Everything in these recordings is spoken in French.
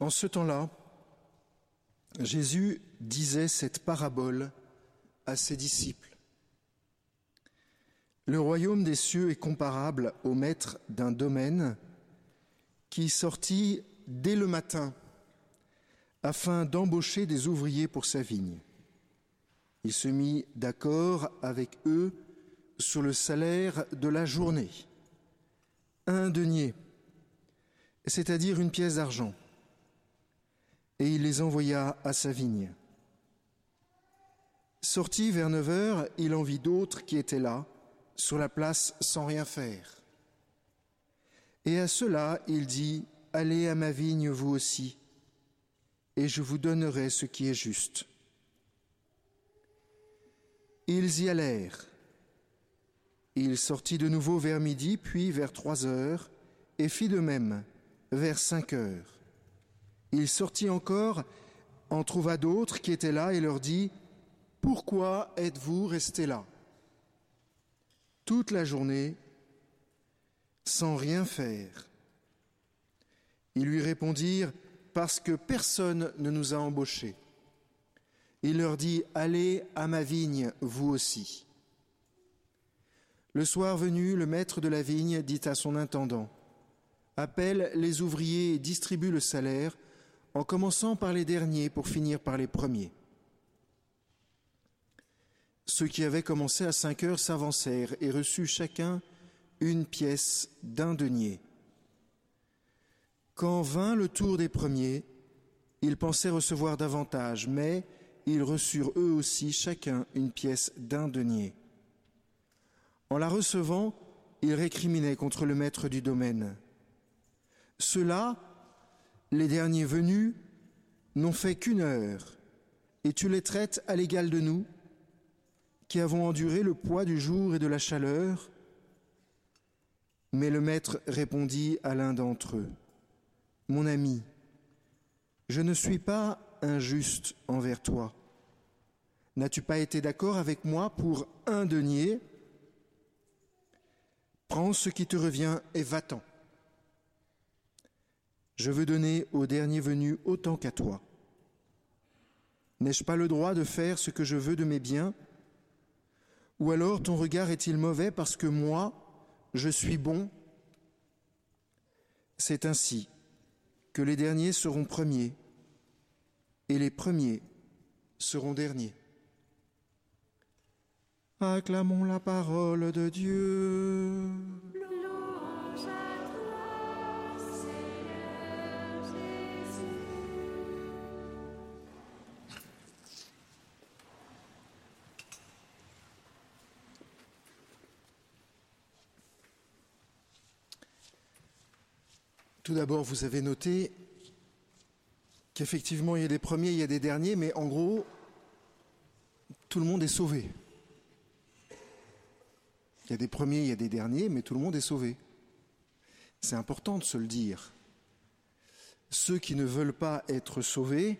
En ce temps-là, Jésus disait cette parabole à ses disciples. Le royaume des cieux est comparable au maître d'un domaine qui sortit dès le matin afin d'embaucher des ouvriers pour sa vigne. Il se mit d'accord avec eux sur le salaire de la journée, un denier, c'est-à-dire une pièce d'argent, et il les envoya à sa vigne. Sorti vers neuf heures, il en vit d'autres qui étaient là, sur la place sans rien faire. Et à cela, il dit, Allez à ma vigne vous aussi, et je vous donnerai ce qui est juste. Ils y allèrent. Il sortit de nouveau vers midi, puis vers trois heures, et fit de même vers cinq heures. Il sortit encore, en trouva d'autres qui étaient là, et leur dit, Pourquoi êtes-vous restés là? Toute la journée sans rien faire. Ils lui répondirent, Parce que personne ne nous a embauchés. Il leur dit, Allez à ma vigne, vous aussi. Le soir venu, le maître de la vigne dit à son intendant, Appelle les ouvriers et distribue le salaire, en commençant par les derniers pour finir par les premiers. Ceux qui avaient commencé à cinq heures s'avancèrent et reçut chacun une pièce d'un denier. Quand vint le tour des premiers, ils pensaient recevoir davantage, mais ils reçurent eux aussi chacun une pièce d'un denier. En la recevant, ils récriminaient contre le maître du domaine. Ceux-là, les derniers venus, n'ont fait qu'une heure, et tu les traites à l'égal de nous, qui avons enduré le poids du jour et de la chaleur. Mais le maître répondit à l'un d'entre eux, Mon ami, je ne suis pas injuste envers toi. N'as-tu pas été d'accord avec moi pour un denier? Prends ce qui te revient et va-t'en. Je veux donner au dernier venu autant qu'à toi. N'ai-je pas le droit de faire ce que je veux de mes biens? Ou alors ton regard est-il mauvais parce que moi, je suis bon? C'est ainsi que les derniers seront premiers et les premiers seront derniers. Acclamons la parole de Dieu. Tout d'abord, vous avez noté qu'effectivement, il y a des premiers, il y a des derniers, mais en gros, tout le monde est sauvé. Il y a des premiers, il y a des derniers, mais tout le monde est sauvé. C'est important de se le dire. Ceux qui ne veulent pas être sauvés,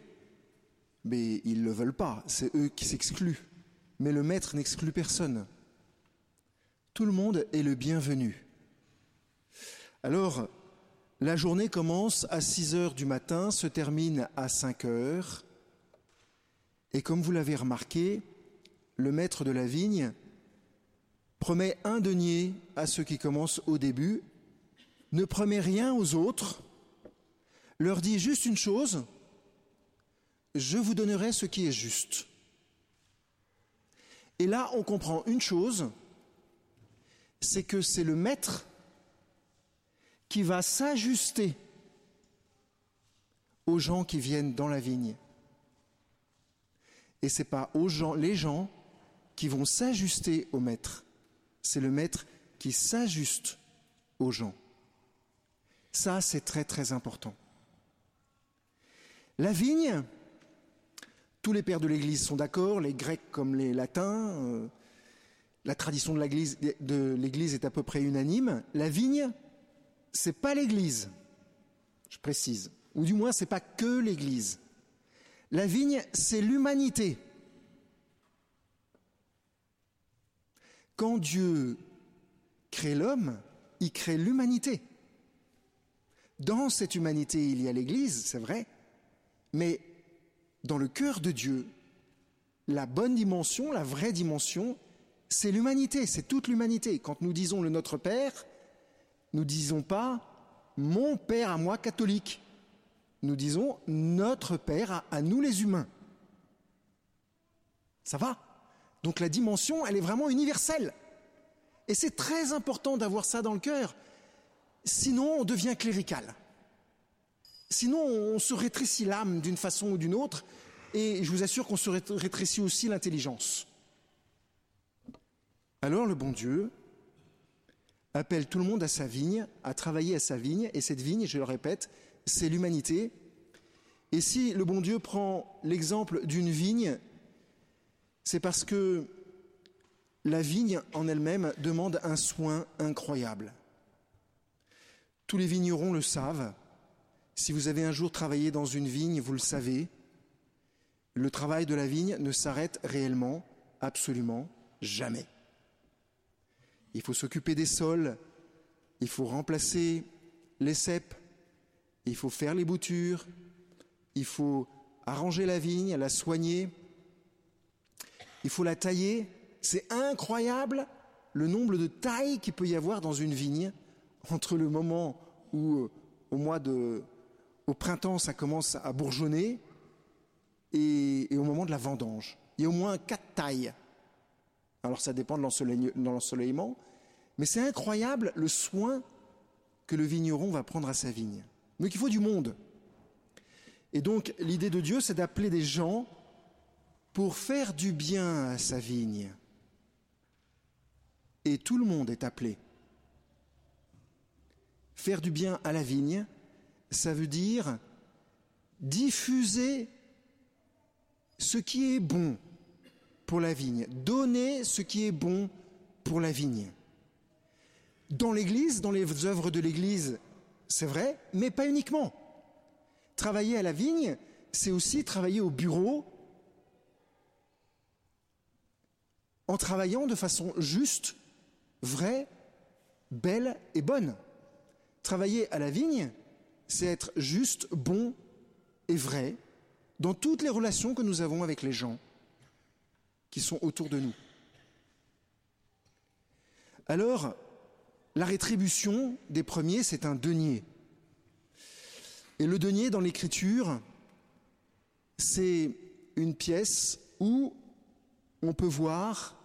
mais ils ne le veulent pas, c'est eux qui s'excluent. Mais le maître n'exclut personne. Tout le monde est le bienvenu. Alors, la journée commence à 6 heures du matin, se termine à 5 heures. Et comme vous l'avez remarqué, le maître de la vigne promet un denier à ceux qui commencent au début, ne promet rien aux autres, leur dit juste une chose, je vous donnerai ce qui est juste. Et là, on comprend une chose, c'est que c'est le maître qui va s'ajuster aux gens qui viennent dans la vigne. Et ce n'est pas aux gens, les gens qui vont s'ajuster au maître. C'est le maître qui s'ajuste aux gens. Ça, c'est très très important. La vigne, tous les pères de l'Église sont d'accord, les Grecs comme les Latins, euh, la tradition de l'Église est à peu près unanime. La vigne, c'est pas l'Église, je précise, ou du moins c'est pas que l'Église. La vigne, c'est l'humanité. Quand Dieu crée l'homme, il crée l'humanité. Dans cette humanité, il y a l'Église, c'est vrai, mais dans le cœur de Dieu, la bonne dimension, la vraie dimension, c'est l'humanité, c'est toute l'humanité. Quand nous disons le Notre Père, nous disons pas mon Père à moi catholique. Nous disons notre Père à, nous les humains. Ça va? Donc la dimension, elle est vraiment universelle. Et c'est très important d'avoir ça dans le cœur. Sinon, on devient clérical. Sinon, on se rétrécit l'âme d'une façon ou d'une autre, et je vous assure qu'on se rétrécit aussi l'intelligence. Alors le bon Dieu appelle tout le monde à sa vigne, à travailler à sa vigne, et cette vigne, je le répète, c'est l'humanité. Et si le bon Dieu prend l'exemple d'une vigne, c'est parce que la vigne en elle-même demande un soin incroyable. Tous les vignerons le savent. Si vous avez un jour travaillé dans une vigne, vous le savez. Le travail de la vigne ne s'arrête réellement, absolument jamais. Il faut s'occuper des sols, il faut remplacer les cèpes, il faut faire les boutures, il faut arranger la vigne, la soigner, il faut la tailler. C'est incroyable le nombre de tailles qu'il peut y avoir dans une vigne entre le moment où, euh, au mois de, au printemps, ça commence à bourgeonner et, au moment de la vendange. Il y a au moins quatre tailles. Alors ça dépend de l'ensoleillement, mais c'est incroyable le soin que le vigneron va prendre à sa vigne. Donc il faut du monde. Et donc l'idée de Dieu, c'est d'appeler des gens pour faire du bien à sa vigne. Et tout le monde est appelé. Faire du bien à la vigne, ça veut dire diffuser ce qui est bon pour la vigne, donner ce qui est bon pour la vigne. Dans l'Église, dans les œuvres de l'Église, c'est vrai, mais pas uniquement. Travailler à la vigne, c'est aussi travailler au bureau en travaillant de façon juste, vraie, belle et bonne. Travailler à la vigne, c'est être juste, bon et vrai dans toutes les relations que nous avons avec les gens qui sont autour de nous. Alors, la rétribution des premiers, c'est un denier. Et le denier dans l'écriture, c'est une pièce où on peut voir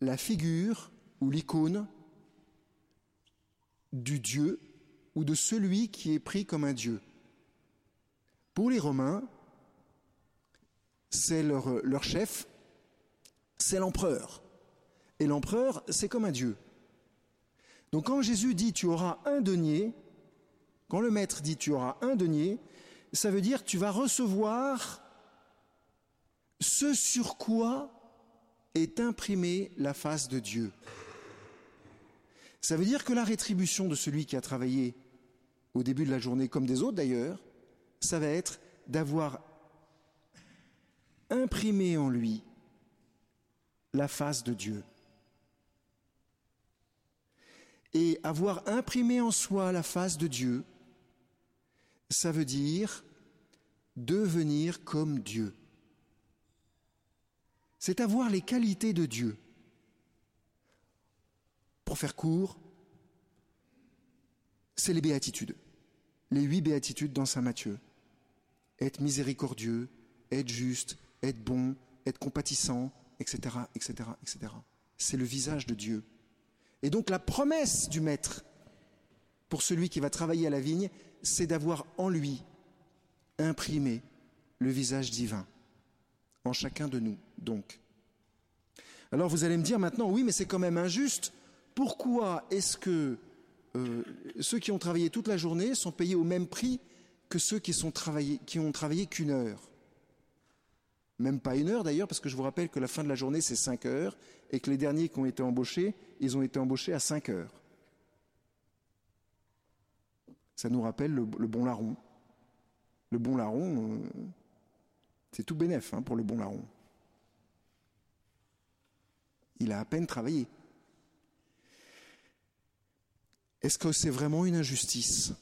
la figure ou l'icône du Dieu ou de celui qui est pris comme un Dieu. Pour les Romains, c'est leur, leur chef, c'est l'empereur. Et l'empereur, c'est comme un Dieu. Donc quand Jésus dit tu auras un denier, quand le maître dit tu auras un denier, ça veut dire tu vas recevoir ce sur quoi est imprimée la face de Dieu. Ça veut dire que la rétribution de celui qui a travaillé au début de la journée, comme des autres d'ailleurs, ça va être d'avoir imprimé en lui la face de Dieu. Et avoir imprimé en soi la face de Dieu, ça veut dire devenir comme Dieu. C'est avoir les qualités de Dieu. Pour faire court, c'est les béatitudes, les huit béatitudes dans Saint Matthieu. Être miséricordieux, être juste, être bon, être compatissant, etc., etc., etc. C'est le visage de Dieu. Et donc la promesse du Maître pour celui qui va travailler à la vigne, c'est d'avoir en lui imprimé le visage divin, en chacun de nous, donc. Alors vous allez me dire maintenant, oui, mais c'est quand même injuste. Pourquoi est-ce que euh, ceux qui ont travaillé toute la journée sont payés au même prix que ceux qui, qui ont travaillé qu'une heure? Même pas une heure d'ailleurs, parce que je vous rappelle que la fin de la journée, c'est cinq heures, et que les derniers qui ont été embauchés, ils ont été embauchés à cinq heures. Ça nous rappelle le, bon larron. Le bon larron, euh, c'est tout bénef hein, pour le bon larron. Il a à peine travaillé. Est-ce que c'est vraiment une injustice?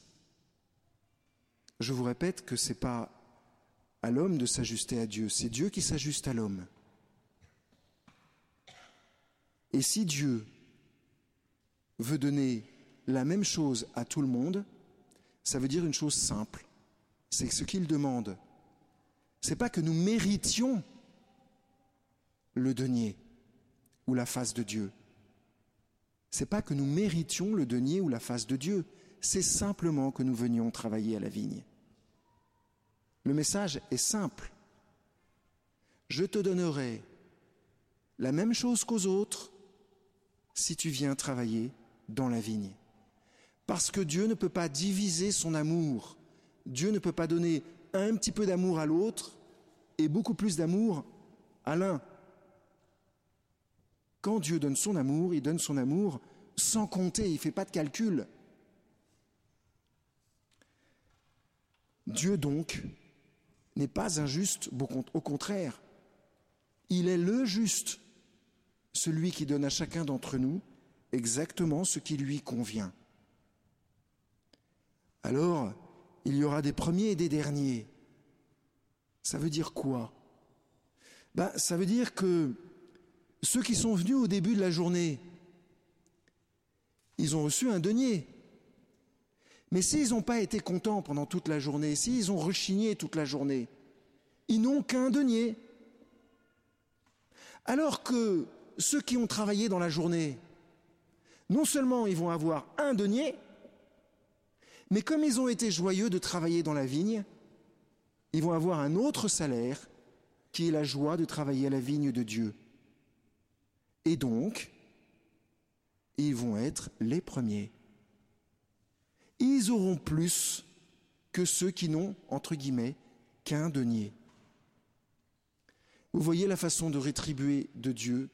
Je vous répète que ce n'est pas à l'homme de s'ajuster à Dieu, c'est Dieu qui s'ajuste à l'homme. Et si Dieu veut donner la même chose à tout le monde, ça veut dire une chose simple. C'est ce qu'il demande, c'est pas que nous méritions le denier ou la face de Dieu. C'est pas que nous méritions le denier ou la face de Dieu, c'est simplement que nous venions travailler à la vigne. Le message est simple. Je te donnerai la même chose qu'aux autres si tu viens travailler dans la vigne. Parce que Dieu ne peut pas diviser son amour. Dieu ne peut pas donner un petit peu d'amour à l'autre et beaucoup plus d'amour à l'un. Quand Dieu donne son amour, il donne son amour sans compter, il ne fait pas de calcul. Dieu donc n'est pas injuste, au contraire, il est le juste, celui qui donne à chacun d'entre nous exactement ce qui lui convient. Alors, il y aura des premiers et des derniers. Ça veut dire quoi? Ben, Ça veut dire que ceux qui sont venus au début de la journée, ils ont reçu un denier. Mais s'ils n'ont pas été contents pendant toute la journée, s'ils ont rechigné toute la journée, ils n'ont qu'un denier. Alors que ceux qui ont travaillé dans la journée, non seulement ils vont avoir un denier, mais comme ils ont été joyeux de travailler dans la vigne, ils vont avoir un autre salaire qui est la joie de travailler à la vigne de Dieu. Et donc, ils vont être les premiers. Ils auront plus que ceux qui n'ont, entre guillemets, qu'un denier. Vous voyez la façon de rétribuer de Dieu,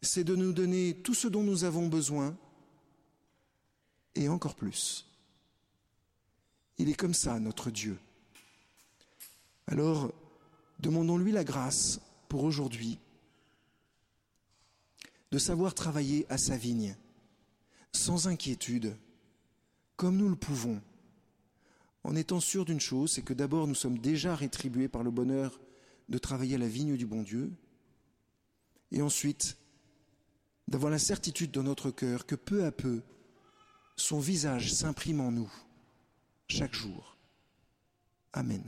c'est de nous donner tout ce dont nous avons besoin et encore plus. Il est comme ça, notre Dieu. Alors, demandons-lui la grâce pour aujourd'hui de savoir travailler à sa vigne, sans inquiétude, comme nous le pouvons, en étant sûr d'une chose, c'est que d'abord nous sommes déjà rétribués par le bonheur de travailler à la vigne du bon Dieu, et ensuite d'avoir la certitude dans notre cœur que peu à peu, son visage s'imprime en nous chaque jour. Amen.